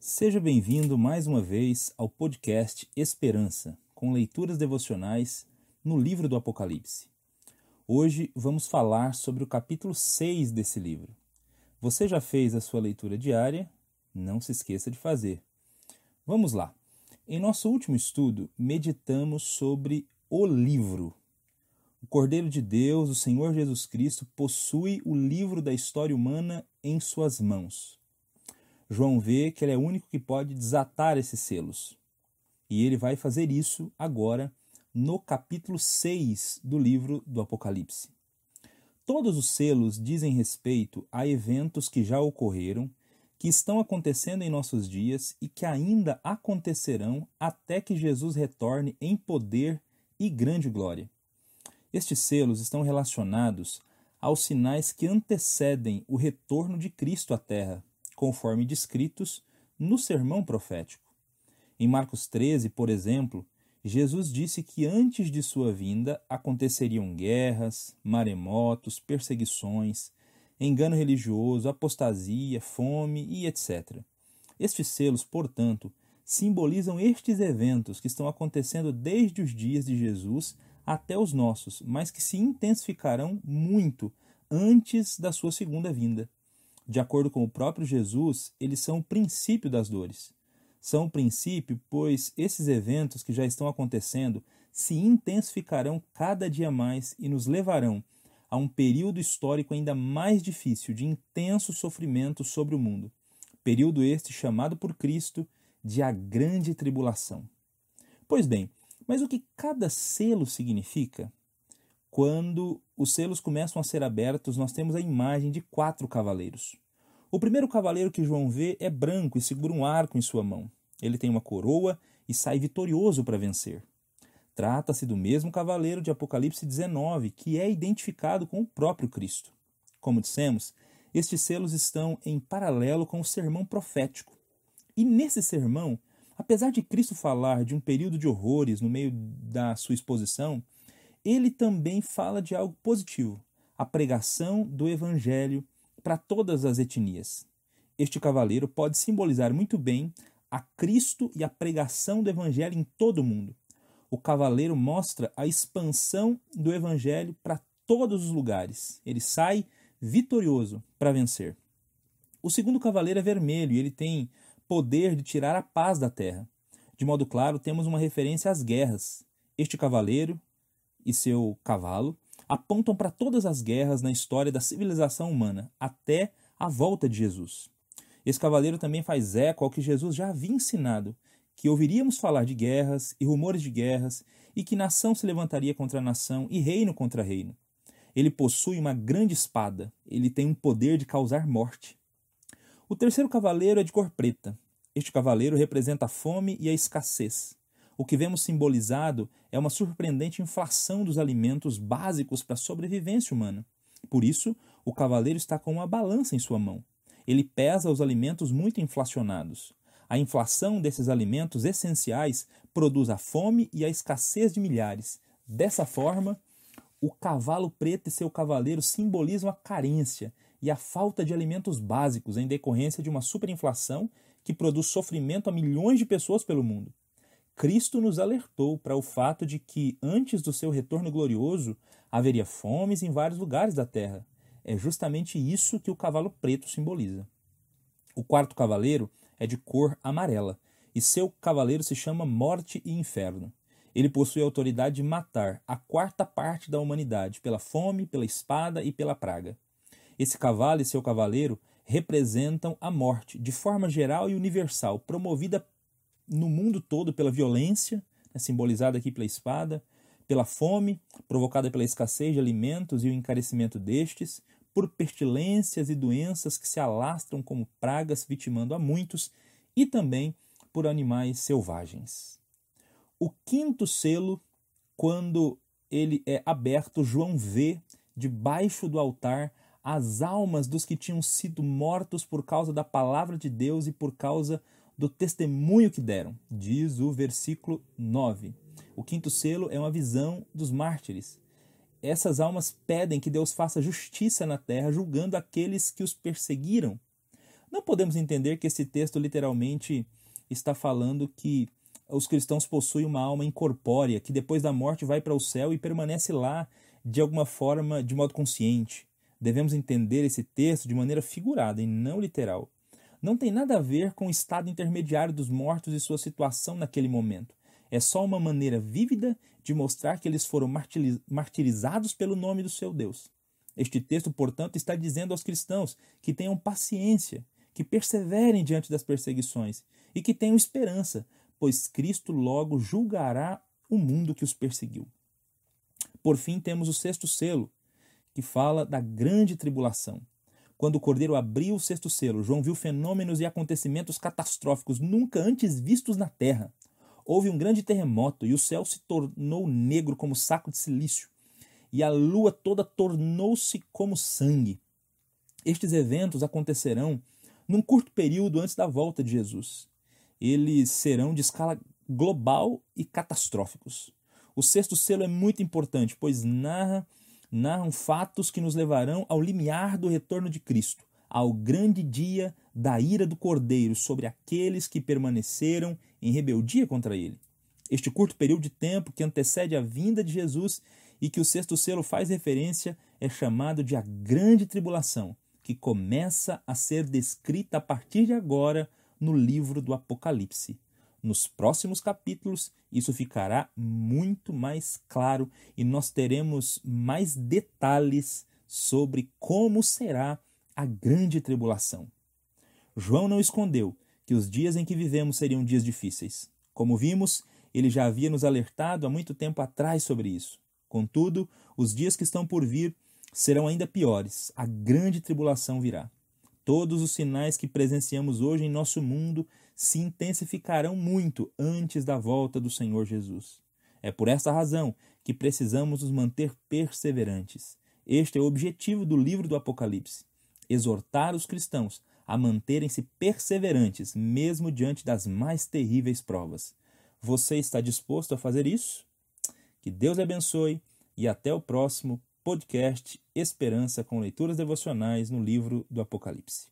Seja bem-vindo mais uma vez ao podcast Esperança, com leituras devocionais no livro do Apocalipse. Hoje vamos falar sobre o capítulo 6 desse livro. Você já fez a sua leitura diária? Não se esqueça de fazer. Vamos lá. Em nosso último estudo, meditamos sobre o livro. O Cordeiro de Deus, o Senhor Jesus Cristo, possui o livro da história humana em suas mãos. João vê que ele é o único que pode desatar esses selos. E ele vai fazer isso agora no capítulo 6 do livro do Apocalipse. Todos os selos dizem respeito a eventos que já ocorreram, que estão acontecendo em nossos dias e que ainda acontecerão até que Jesus retorne em poder e grande glória. Estes selos estão relacionados aos sinais que antecedem o retorno de Cristo à Terra, conforme descritos no sermão profético. Em Marcos 13, por exemplo, Jesus disse que antes de sua vinda aconteceriam guerras, maremotos, perseguições, engano religioso, apostasia, fome e etc. Estes selos, portanto, simbolizam estes eventos que estão acontecendo desde os dias de Jesus até os nossos, mas que se intensificarão muito antes da sua segunda vinda. De acordo com o próprio Jesus, eles são o princípio das dores. São o princípio, pois esses eventos que já estão acontecendo se intensificarão cada dia mais e nos levarão a um período histórico ainda mais difícil de intenso sofrimento sobre o mundo. Período este chamado por Cristo de a grande tribulação. Pois bem, mas o que cada selo significa? Quando os selos começam a ser abertos, nós temos a imagem de quatro cavaleiros. O primeiro cavaleiro que João vê é branco e segura um arco em sua mão. Ele tem uma coroa e sai vitorioso para vencer. Trata-se do mesmo cavaleiro de Apocalipse 19, que é identificado com o próprio Cristo. Como dissemos, estes selos estão em paralelo com o sermão profético. E nesse sermão, apesar de Cristo falar de um período de horrores no meio da sua exposição, ele também fala de algo positivo, a pregação do evangelho para todas as etnias. Este cavaleiro pode simbolizar muito bem a Cristo e a pregação do evangelho em todo o mundo. O cavaleiro mostra a expansão do evangelho para todos os lugares. Ele sai vitorioso para vencer. O segundo cavaleiro é vermelho e ele tem poder de tirar a paz da terra. De modo claro, temos uma referência às guerras. Este cavaleiro e seu cavalo apontam para todas as guerras na história da civilização humana, até a volta de Jesus. Esse cavaleiro também faz eco ao que Jesus já havia ensinado, que ouviríamos falar de guerras e rumores de guerras, e que nação se levantaria contra nação e reino contra reino. Ele possui uma grande espada, ele tem um poder de causar morte. O terceiro cavaleiro é de cor preta. Este cavaleiro representa a fome e a escassez. O que vemos simbolizado é uma surpreendente inflação dos alimentos básicos para a sobrevivência humana. Por isso, o cavaleiro está com uma balança em sua mão. Ele pesa os alimentos muito inflacionados. A inflação desses alimentos essenciais produz a fome e a escassez de milhares. Dessa forma, o cavalo preto e seu cavaleiro simbolizam a carência e a falta de alimentos básicos em decorrência de uma superinflação que produz sofrimento a milhões de pessoas pelo mundo. Cristo nos alertou para o fato de que, antes do seu retorno glorioso, haveria fomes em vários lugares da terra. É justamente isso que o cavalo preto simboliza. O quarto cavaleiro é de cor amarela, e seu cavaleiro se chama Morte e Inferno. Ele possui a autoridade de matar a quarta parte da humanidade pela fome, pela espada e pela praga. Esse cavalo e seu cavaleiro representam a morte, de forma geral e universal, promovida no mundo todo pela violência, né, simbolizada aqui pela espada, pela fome, provocada pela escassez de alimentos e o encarecimento destes, por pestilências e doenças que se alastram como pragas, vitimando a muitos, e também por animais selvagens. O quinto selo, quando ele é aberto, João vê debaixo do altar as almas dos que tinham sido mortos por causa da palavra de Deus e por causa do testemunho que deram, diz o versículo 9. O quinto selo é uma visão dos mártires. Essas almas pedem que Deus faça justiça na terra, julgando aqueles que os perseguiram. Não podemos entender que esse texto literalmente está falando que os cristãos possuem uma alma incorpórea que depois da morte vai para o céu e permanece lá de alguma forma, de modo consciente. Devemos entender esse texto de maneira figurada e não literal. Não tem nada a ver com o estado intermediário dos mortos e sua situação naquele momento. É só uma maneira vívida de mostrar que eles foram martirizados pelo nome do seu Deus. Este texto, portanto, está dizendo aos cristãos que tenham paciência, que perseverem diante das perseguições e que tenham esperança, pois Cristo logo julgará o mundo que os perseguiu. Por fim, temos o sexto selo, que fala da grande tribulação. Quando o cordeiro abriu o sexto selo, João viu fenômenos e acontecimentos catastróficos nunca antes vistos na terra. Houve um grande terremoto e o céu se tornou negro como saco de silício, e a lua toda tornou-se como sangue. Estes eventos acontecerão num curto período antes da volta de Jesus. Eles serão de escala global e catastróficos. O sexto selo é muito importante, pois narra, narram fatos que nos levarão ao limiar do retorno de Cristo, ao grande dia da ira do Cordeiro sobre aqueles que permaneceram em rebeldia contra ele. Este curto período de tempo que antecede a vinda de Jesus e que o sexto selo faz referência é chamado de a Grande Tribulação, que começa a ser descrita a partir de agora no livro do Apocalipse. Nos próximos capítulos, isso ficará muito mais claro e nós teremos mais detalhes sobre como será a grande tribulação. João não escondeu que os dias em que vivemos seriam dias difíceis. Como vimos, ele já havia nos alertado há muito tempo atrás sobre isso. Contudo, os dias que estão por vir serão ainda piores. A grande tribulação virá. Todos os sinais que presenciamos hoje em nosso mundo se intensificarão muito antes da volta do Senhor Jesus. É por essa razão que precisamos nos manter perseverantes. Este é o objetivo do livro do Apocalipse: exortar os cristãos a manterem-se perseverantes, mesmo diante das mais terríveis provas. Você está disposto a fazer isso? Que Deus abençoe e até o próximo podcast Esperança com leituras devocionais no livro do Apocalipse.